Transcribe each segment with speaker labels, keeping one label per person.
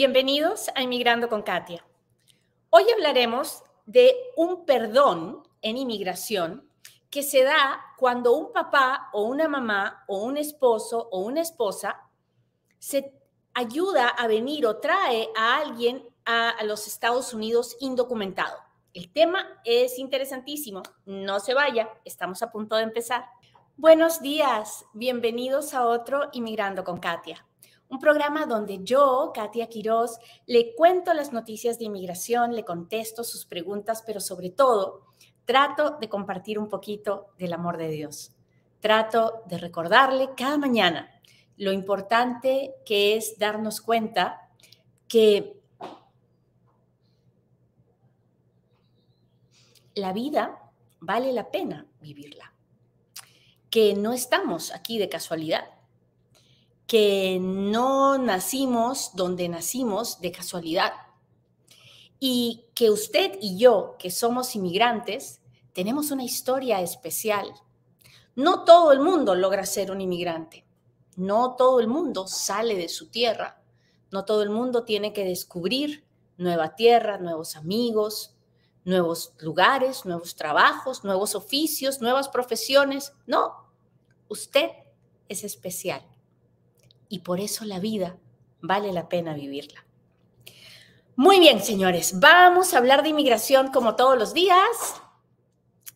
Speaker 1: Bienvenidos a Inmigrando con Katia. Hoy hablaremos de un perdón en inmigración que se da cuando un papá o una mamá o un esposo o una esposa se ayuda a venir o trae a alguien a, los Estados Unidos indocumentado. El tema es interesantísimo. No se vaya, estamos a punto de empezar. Buenos días, bienvenidos a otro Inmigrando con Katia un programa donde yo, Katia Quiroz, le cuento las noticias de inmigración, le contesto sus preguntas, pero sobre todo trato de compartir un poquito del amor de Dios. Trato de recordarle cada mañana lo importante que es darnos cuenta que la vida vale la pena vivirla, que no estamos aquí de casualidad que no nacimos donde nacimos de casualidad y que usted y yo, que somos inmigrantes, tenemos una historia especial. No todo el mundo logra ser un inmigrante, no todo el mundo sale de su tierra, no todo el mundo tiene que descubrir nueva tierra, nuevos amigos, nuevos lugares, nuevos trabajos, nuevos oficios, nuevas profesiones. No, usted es especial y por eso la vida vale la pena vivirla. Muy bien, señores, vamos a hablar de inmigración como todos los días.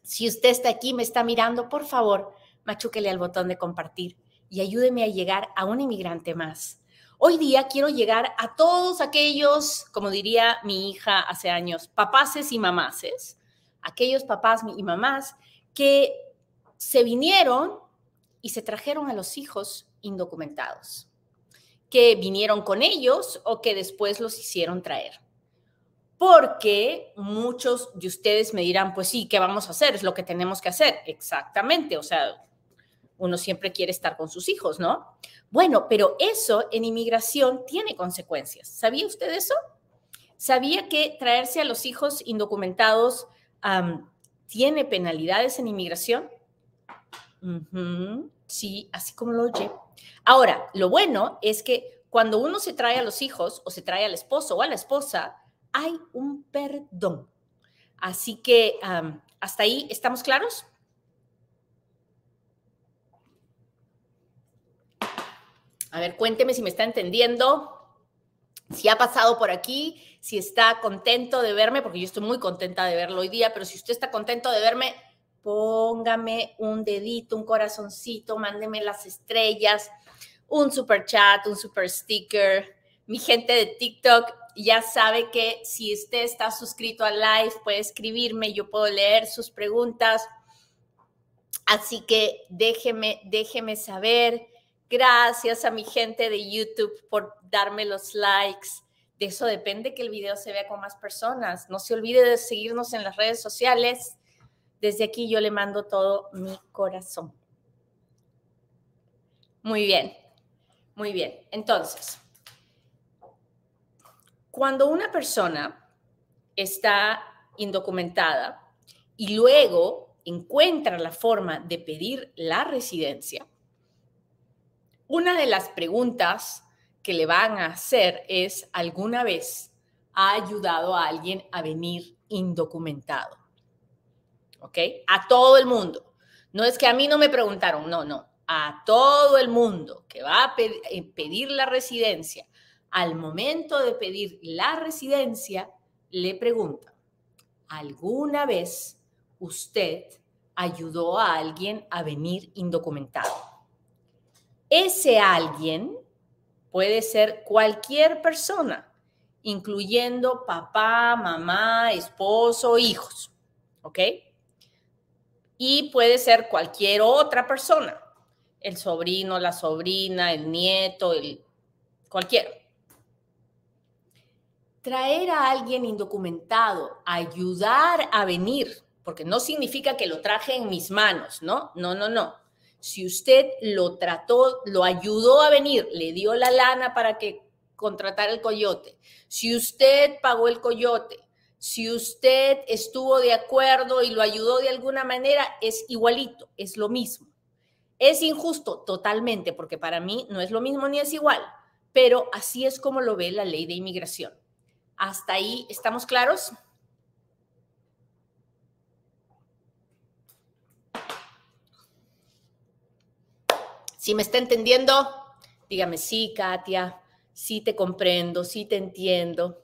Speaker 1: Si usted está aquí, me está mirando, por favor, machúquele al botón de compartir y ayúdeme a llegar a un inmigrante más. Hoy día quiero llegar a todos aquellos, como diría mi hija hace años, papaces y mamaces, aquellos papás y mamás que se vinieron y se trajeron a los hijos indocumentados, que vinieron con ellos o que después los hicieron traer. Porque muchos de ustedes me dirán, pues sí, ¿qué vamos a hacer? Es lo que tenemos que hacer. Exactamente, o sea, uno siempre quiere estar con sus hijos, ¿no? Bueno, pero eso en inmigración tiene consecuencias. ¿Sabía usted eso? ¿Sabía que traerse a los hijos indocumentados tiene penalidades en inmigración? Sí, así como lo oye. Ahora, lo bueno es que cuando uno se trae a los hijos o se trae al esposo o a la esposa, hay un perdón. Así que hasta ahí, ¿estamos claros? A ver, cuénteme si me está entendiendo, si ha pasado por aquí, si está contento de verme, porque yo estoy muy contenta de verlo hoy día, pero si usted está contento de verme, póngame un dedito, un corazoncito, mándeme las estrellas, un super chat, un super sticker. Mi gente de TikTok ya sabe que si usted está suscrito al live, puede escribirme, yo puedo leer sus preguntas. Así que déjeme, déjeme saber. Gracias a mi gente de YouTube por darme los likes. De eso depende que el video se vea con más personas. No se olvide de seguirnos en las redes sociales. Desde aquí yo le mando todo mi corazón. Muy bien, muy bien. Entonces, cuando una persona está indocumentada y luego encuentra la forma de pedir la residencia, una de las preguntas que le van a hacer es, ¿alguna vez ha ayudado a alguien a venir indocumentado? ¿Ok? A todo el mundo. No es que a mí no me preguntaron, no, no, a todo el mundo que va a eh, pedir la residencia, al momento de pedir la residencia, le preguntan, ¿alguna vez usted ayudó a alguien a venir indocumentado? Ese alguien puede ser cualquier persona, incluyendo papá, mamá, esposo, hijos, ¿ok? Y puede ser cualquier otra persona, el sobrino, la sobrina, el nieto, el cualquiera. Traer a alguien indocumentado, ayudar a venir, porque no significa que lo traje en mis manos, ¿no? No, no, no. Si usted lo trató, lo ayudó a venir, le dio la lana para que contratara el coyote, si usted pagó el coyote, si usted estuvo de acuerdo y lo ayudó de alguna manera, es igualito, es lo mismo. Es injusto totalmente, porque para mí no es lo mismo ni es igual, pero así es como lo ve la ley de inmigración. ¿Hasta ahí estamos claros? Si me está entendiendo, dígame sí, Katia, sí te comprendo, sí te entiendo.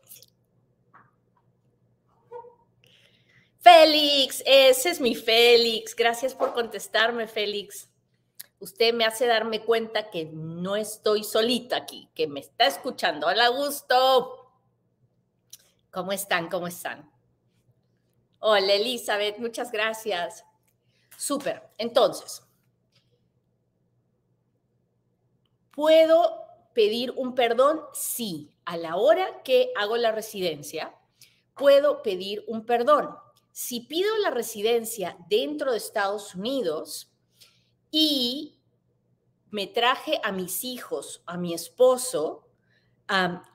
Speaker 1: Félix, ese es mi Félix. Gracias por contestarme, Félix. Usted me hace darme cuenta que no estoy solita aquí, que me está escuchando. Hola, gusto. ¿Cómo están? ¿Cómo están? Hola, Elizabeth, muchas gracias. Súper. Entonces, ¿puedo pedir un perdón? Sí. A la hora que hago la residencia, puedo pedir un perdón. Si pido la residencia dentro de Estados Unidos y me traje a mis hijos, a mi esposo,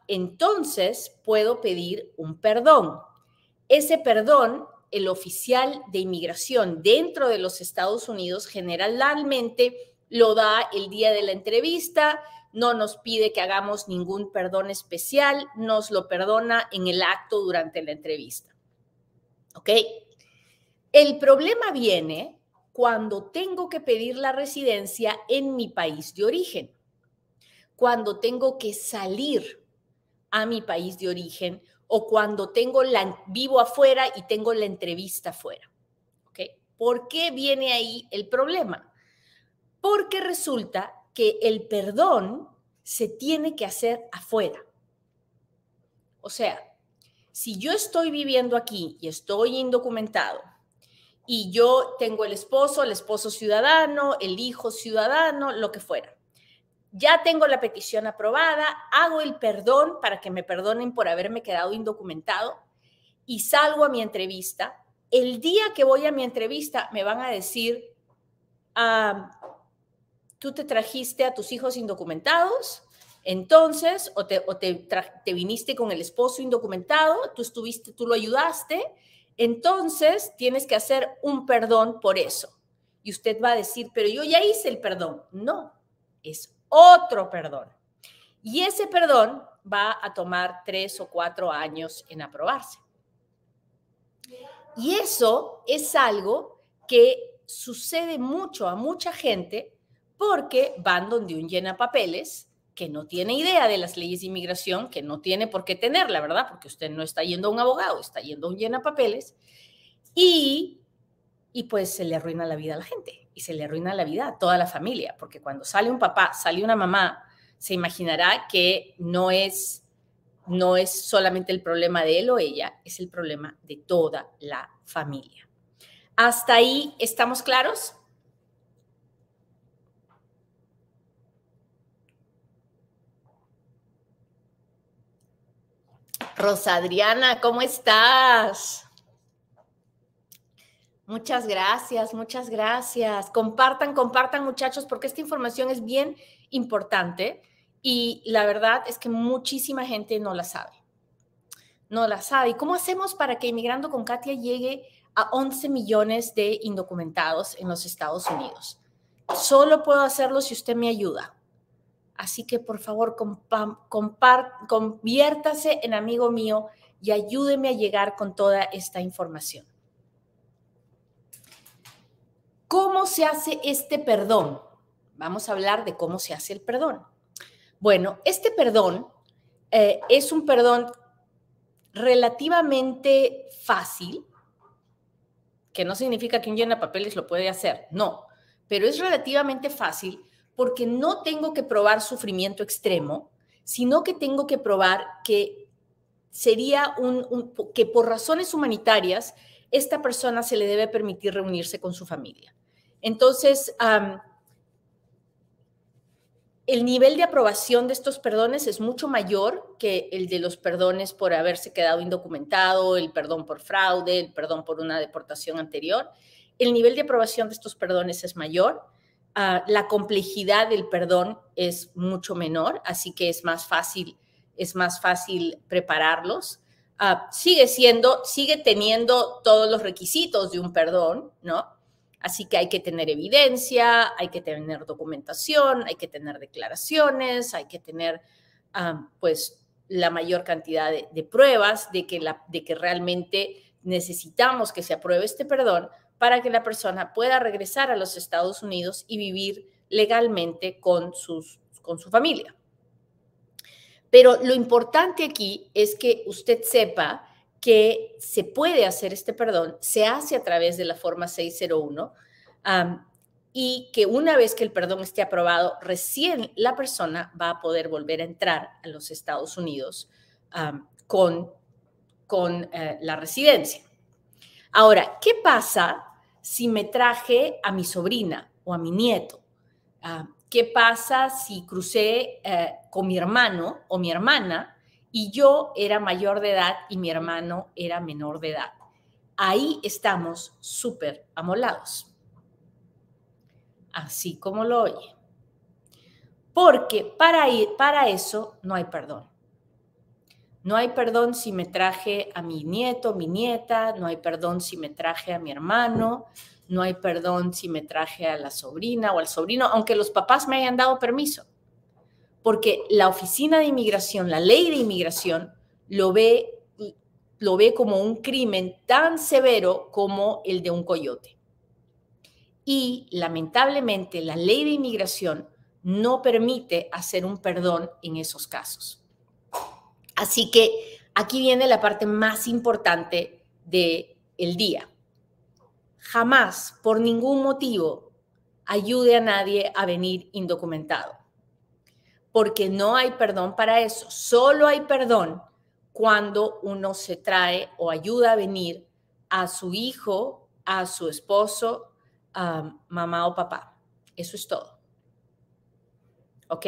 Speaker 1: entonces puedo pedir un perdón. Ese perdón, el oficial de inmigración dentro de los Estados Unidos generalmente lo da el día de la entrevista, no nos pide que hagamos ningún perdón especial, nos lo perdona en el acto durante la entrevista. ¿Ok? El problema viene cuando tengo que pedir la residencia en mi país de origen, cuando tengo que salir a mi país de origen o cuando tengo la, vivo afuera y tengo la entrevista afuera. ¿Ok? ¿Por qué viene ahí el problema? Porque resulta que el perdón se tiene que hacer afuera. O sea, si yo estoy viviendo aquí y estoy indocumentado y yo tengo el esposo, el esposo ciudadano, el hijo ciudadano, lo que fuera. Ya tengo la petición aprobada, hago el perdón para que me perdonen por haberme quedado indocumentado y salgo a mi entrevista. El día que voy a mi entrevista me van a decir, ah, tú te trajiste a tus hijos indocumentados, entonces, o, te, te viniste con el esposo indocumentado, tú estuviste, tú lo ayudaste, entonces tienes que hacer un perdón por eso. Y usted va a decir, pero yo ya hice el perdón. No, es otro perdón. Y ese perdón va a tomar tres o cuatro años en aprobarse. Y eso es algo que sucede mucho a mucha gente porque van donde un llena papeles que no tiene idea de las leyes de inmigración, que no tiene por qué tenerla, ¿verdad? Porque usted no está yendo a un abogado, está yendo a un llena papeles y, y pues se le arruina la vida a la gente y se le arruina la vida a toda la familia, porque cuando sale un papá, sale una mamá, se imaginará que no es, no es solamente el problema de él o ella, es el problema de toda la familia. ¿Hasta ahí estamos claros? Rosa Adriana, ¿cómo estás? Muchas gracias, muchas gracias. Compartan, compartan muchachos, porque esta información es bien importante y la verdad es que muchísima gente no la sabe. No la sabe. ¿Y cómo hacemos para que Inmigrando con Katia llegue a 11 millones de indocumentados en los Estados Unidos? Solo puedo hacerlo si usted me ayuda. Así que por favor, conviértase en amigo mío y ayúdeme a llegar con toda esta información. ¿Cómo se hace este perdón? Vamos a hablar de cómo se hace el perdón. Bueno, este perdón eh, es un perdón relativamente fácil, que no significa que un llena papeles lo puede hacer, no, pero es relativamente fácil porque no tengo que probar sufrimiento extremo, sino que tengo que probar que sería un, que por razones humanitarias esta persona se le debe permitir reunirse con su familia. Entonces, el nivel de aprobación de estos perdones es mucho mayor que el de los perdones por haberse quedado indocumentado, el perdón por fraude, el perdón por una deportación anterior. El nivel de aprobación de estos perdones es mayor Ah, la complejidad del perdón es mucho menor, así que es más fácil, es más fácil prepararlos. Ah, sigue siendo, sigue teniendo todos los requisitos de un perdón, ¿no? Así que hay que tener evidencia, hay que tener documentación, hay que tener declaraciones, hay que tener pues la mayor cantidad de, pruebas de que, la, de que realmente necesitamos que se apruebe este perdón para que la persona pueda regresar a los Estados Unidos y vivir legalmente con, sus, con su familia. Pero lo importante aquí es que usted sepa que se puede hacer este perdón, se hace a través de la forma 601 y que una vez que el perdón esté aprobado, recién la persona va a poder volver a entrar a los Estados Unidos con, con eh, la residencia. Ahora, ¿qué pasa si me traje a mi sobrina o a mi nieto? ¿Qué pasa si crucé eh, con mi hermano o mi hermana y yo era mayor de edad y mi hermano era menor de edad? Ahí estamos súper amolados así como lo oye. Porque para, para eso no hay perdón. No hay perdón si me traje a mi nieto, mi nieta, no hay perdón si me traje a mi hermano, no hay perdón si me traje a la sobrina o al sobrino, aunque los papás me hayan dado permiso. Porque la oficina de inmigración, la ley de inmigración, lo ve, lo ve como un crimen tan severo como el de un coyote. Y lamentablemente la ley de inmigración no permite hacer un perdón en esos casos. Así que aquí viene la parte más importante del el día. Jamás, por ningún motivo, ayude a nadie a venir indocumentado, porque no hay perdón para eso. Solo hay perdón cuando uno se trae o ayuda a venir a su hijo, a su esposo, mamá o papá. Eso es todo. ¿Ok?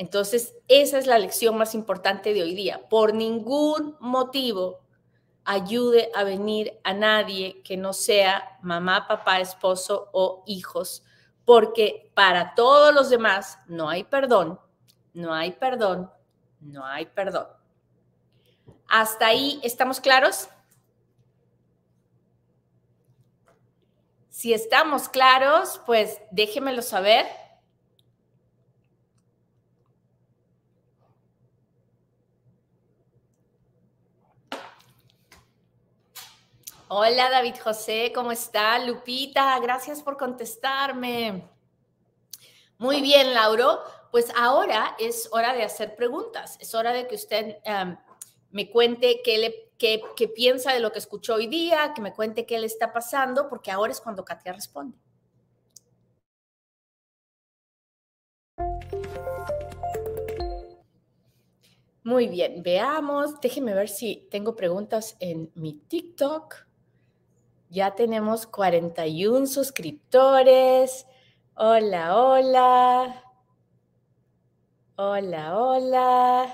Speaker 1: Entonces, esa es la lección más importante de hoy día. Por ningún motivo ayude a venir a nadie que no sea mamá, papá, esposo o hijos, porque para todos los demás no hay perdón, no hay perdón, no hay perdón. ¿Hasta ahí estamos claros? Si estamos claros, pues déjemelo saber. Hola David José, ¿cómo está? Lupita, gracias por contestarme. Muy bien, Lauro. Pues ahora es hora de hacer preguntas. Es hora de que usted em, me cuente qué le qué, piensa de lo que escuchó hoy día, que me cuente qué le está pasando, porque ahora es cuando Katia responde. Muy bien, veamos. Déjenme ver si tengo preguntas en mi TikTok. Ya tenemos 41 suscriptores. Hola, hola. Hola, hola.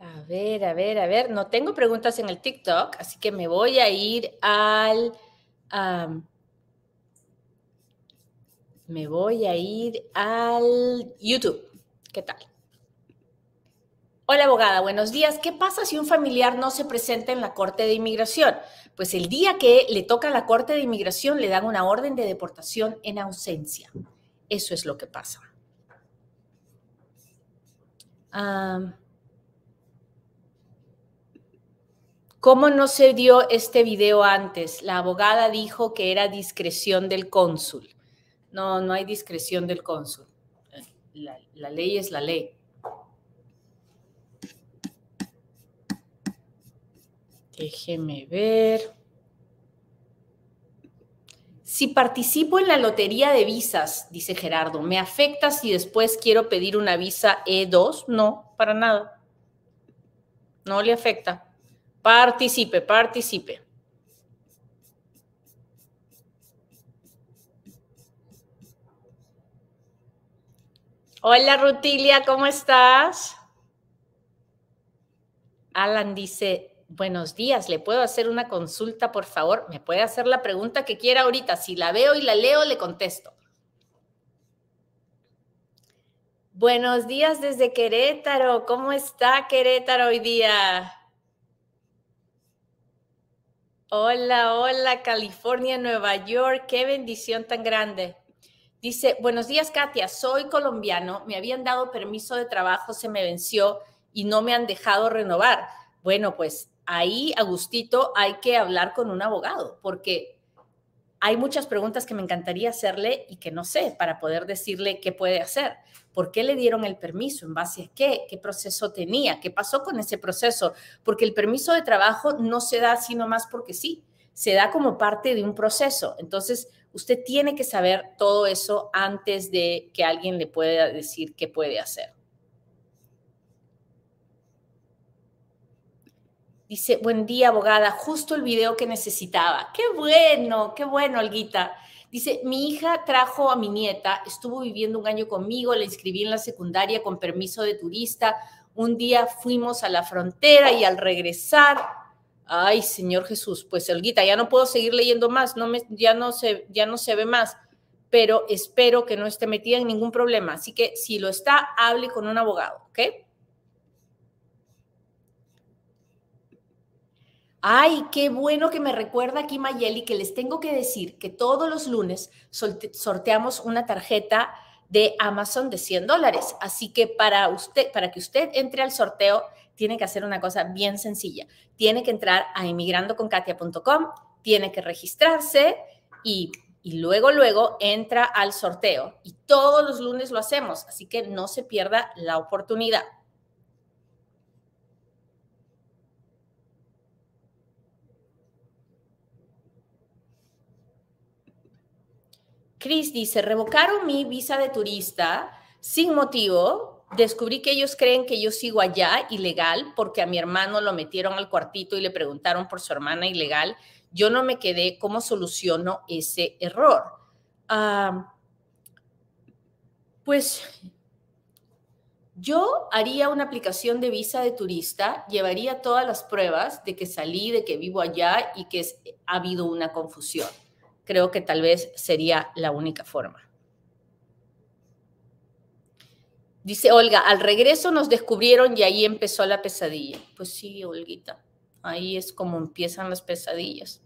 Speaker 1: A ver, a ver, a ver. No tengo preguntas en el TikTok, así que me voy a ir al... me voy a ir al YouTube. ¿Qué tal? Hola abogada, buenos días. ¿Qué pasa si un familiar no se presenta en la Corte de Inmigración? Pues el día que le toca a la Corte de Inmigración le dan una orden de deportación en ausencia. Eso es lo que pasa. ¿Cómo no se dio este video antes? La abogada dijo que era discreción del cónsul. No, no hay discreción del cónsul. La, ley es la ley. Déjeme ver. Si participo en la lotería de visas, dice Gerardo, ¿me afecta si después quiero pedir una visa E2? No, para nada. No le afecta. Participe, participe. Hola Rutilia, ¿cómo estás? Alan dice, buenos días, ¿le puedo hacer una consulta, por favor? Me puede hacer la pregunta que quiera ahorita. Si la veo y la leo, le contesto. Buenos días desde Querétaro. ¿Cómo está Querétaro hoy día? Hola, hola, California, Nueva York. Qué bendición tan grande. Dice, buenos días, Katia. Soy colombiano. Me habían dado permiso de trabajo, se me venció y no me han dejado renovar. Bueno, pues ahí, Agustito, hay que hablar con un abogado porque hay muchas preguntas que me encantaría hacerle y que no sé para poder decirle qué puede hacer. ¿Por qué le dieron el permiso? ¿En base a qué? ¿Qué proceso tenía? ¿Qué pasó con ese proceso? Porque el permiso de trabajo no se da sino más porque sí, se da como parte de un proceso. Entonces, usted tiene que saber todo eso antes de que alguien le pueda decir qué puede hacer. Dice, buen día, abogada, justo el video que necesitaba. Qué bueno, qué bueno, Alguita. Dice, mi hija trajo a mi nieta, estuvo viviendo un año conmigo, la inscribí en la secundaria con permiso de turista. Un día fuimos a la frontera y al regresar, ay, Señor Jesús, pues Olguita, ya no puedo seguir leyendo más, no me, ya, no se, ya no se ve más, pero espero que no esté metida en ningún problema. Así que si lo está, hable con un abogado, ¿ok? Ay, qué bueno que me recuerda aquí Mayeli que les tengo que decir que todos los lunes sorteamos una tarjeta de Amazon de 100 dólares. Así que para usted, para que usted entre al sorteo, tiene que hacer una cosa bien sencilla. Tiene que entrar a inmigrandoconkatia.com, tiene que registrarse y luego, luego entra al sorteo. Y todos los lunes lo hacemos, así que no se pierda la oportunidad. Chris dice, revocaron mi visa de turista sin motivo. Descubrí que ellos creen que yo sigo allá ilegal porque a mi hermano lo metieron al cuartito y le preguntaron por su hermana ilegal. Yo no me quedé. ¿Cómo soluciono ese error? pues yo haría una aplicación de visa de turista, llevaría todas las pruebas de que salí, de que vivo allá y que ha habido una confusión creo que tal vez sería la única forma. Dice Olga, al regreso nos descubrieron y ahí empezó la pesadilla. Pues sí, Olguita, ahí es como empiezan las pesadillas.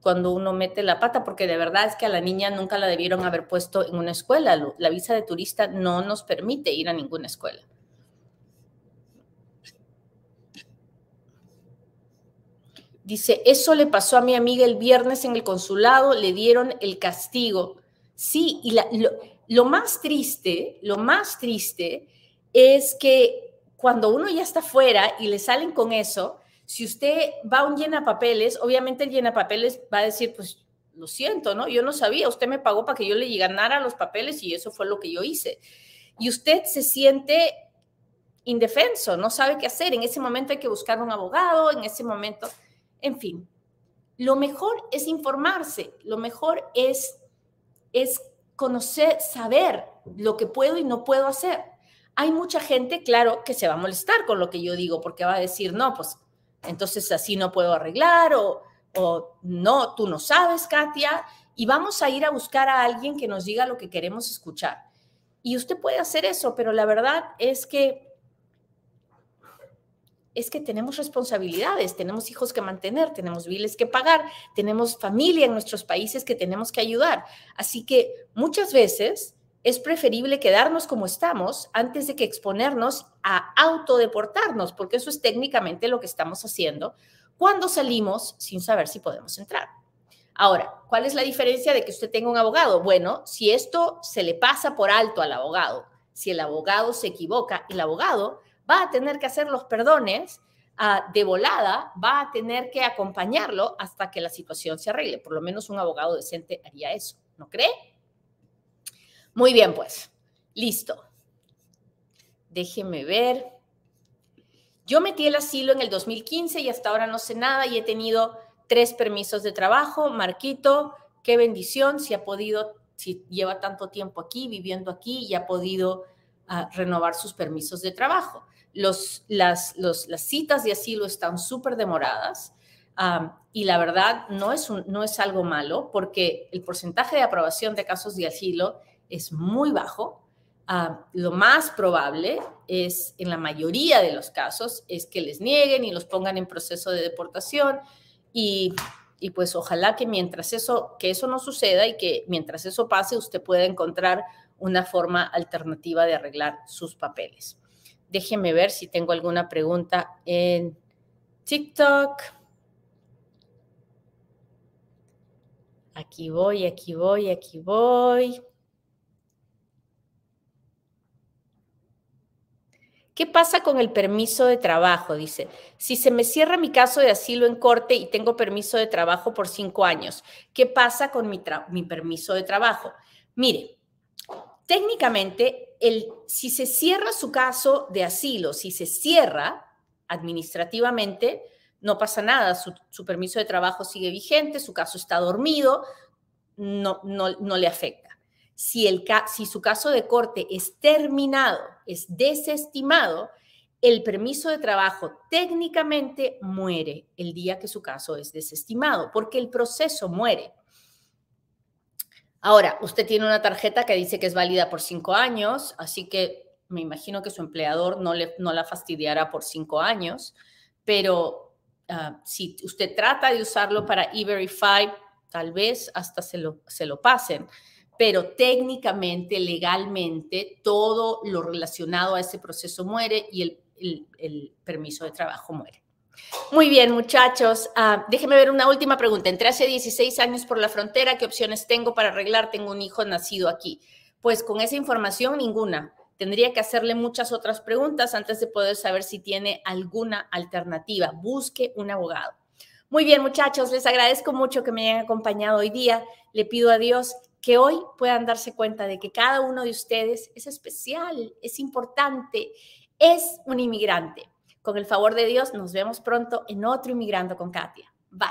Speaker 1: Cuando uno mete la pata, porque de verdad es que a la niña nunca la debieron haber puesto en una escuela. La visa de turista no nos permite ir a ninguna escuela. Dice, eso le pasó a mi amiga el viernes en el consulado, le dieron el castigo. Sí, y lo, más triste, lo más triste es que cuando uno ya está fuera y le salen con eso, si usted va a un llenapapeles, obviamente el llenapapeles va a decir, pues lo siento, ¿no? Yo no sabía, usted me pagó para que yo le ganara los papeles y eso fue lo que yo hice. Y usted se siente indefenso, no sabe qué hacer. En ese momento hay que buscar un abogado, en ese momento en fin, lo mejor es informarse, lo mejor es, es conocer, saber lo que puedo y no puedo hacer. Hay mucha gente, claro, que se va a molestar con lo que yo digo porque va a decir, no, pues entonces así no puedo arreglar o, o no, tú no sabes, Katia, y vamos a ir a buscar a alguien que nos diga lo que queremos escuchar. Y usted puede hacer eso, pero la verdad es que es que tenemos responsabilidades, tenemos hijos que mantener, tenemos biles que pagar, tenemos familia en nuestros países que tenemos que ayudar. Así que muchas veces es preferible quedarnos como estamos antes de que exponernos a autodeportarnos, porque eso es técnicamente lo que estamos haciendo cuando salimos sin saber si podemos entrar. Ahora, ¿cuál es la diferencia de que usted tenga un abogado? Bueno, si esto se le pasa por alto al abogado, si el abogado se equivoca, el abogado va a tener que hacer los perdones ah, de volada, va a tener que acompañarlo hasta que la situación se arregle. Por lo menos un abogado decente haría eso, ¿no cree? Muy bien, pues, listo. Déjeme ver. Yo metí el asilo en el 2015 y hasta ahora no sé nada y he tenido tres permisos de trabajo. Marquito, qué bendición si ha podido, si lleva tanto tiempo aquí, viviendo aquí y ha podido ah, renovar sus permisos de trabajo las, citas de asilo están súper demoradas y la verdad no es, no es algo malo porque el porcentaje de aprobación de casos de asilo es muy bajo. Lo más probable es, en la mayoría de los casos, es que les nieguen y los pongan en proceso de deportación y, y, pues ojalá que mientras eso, que eso no suceda y que mientras eso pase, usted pueda encontrar una forma alternativa de arreglar sus papeles. Déjeme ver si tengo alguna pregunta en TikTok. Aquí voy, aquí voy, aquí voy. ¿Qué pasa con el permiso de trabajo? Dice, si se me cierra mi caso de asilo en corte y tengo permiso de trabajo por cinco años, ¿qué pasa con mi, permiso de trabajo? Mire, técnicamente, el, si se cierra su caso de asilo, si se cierra administrativamente, no pasa nada, su, permiso de trabajo sigue vigente, su caso está dormido, no, no, no le afecta si, el, si su caso de corte es terminado, es desestimado, el permiso de trabajo técnicamente muere el día que su caso es desestimado, porque el proceso muere. Ahora, usted tiene una tarjeta que dice que es válida por cinco años, así que me imagino que su empleador no, le, no la fastidiará por cinco años, pero ah, si usted trata de usarlo para E-Verify, tal vez hasta se lo, se lo pasen pero técnicamente, legalmente, todo lo relacionado a ese proceso muere y el, permiso de trabajo muere. Muy bien, muchachos. Uh, déjenme ver una última pregunta. Entré hace 16 años por la frontera. ¿Qué opciones tengo para arreglar? Tengo un hijo nacido aquí. Pues con esa información, ninguna. Tendría que hacerle muchas otras preguntas antes de poder saber si tiene alguna alternativa. Busque un abogado. Muy bien, muchachos, les agradezco mucho que me hayan acompañado hoy día. Le pido a Dios que hoy puedan darse cuenta de que cada uno de ustedes es especial, es importante, es un inmigrante. Con el favor de Dios, nos vemos pronto en otro Inmigrando con Katia. Bye.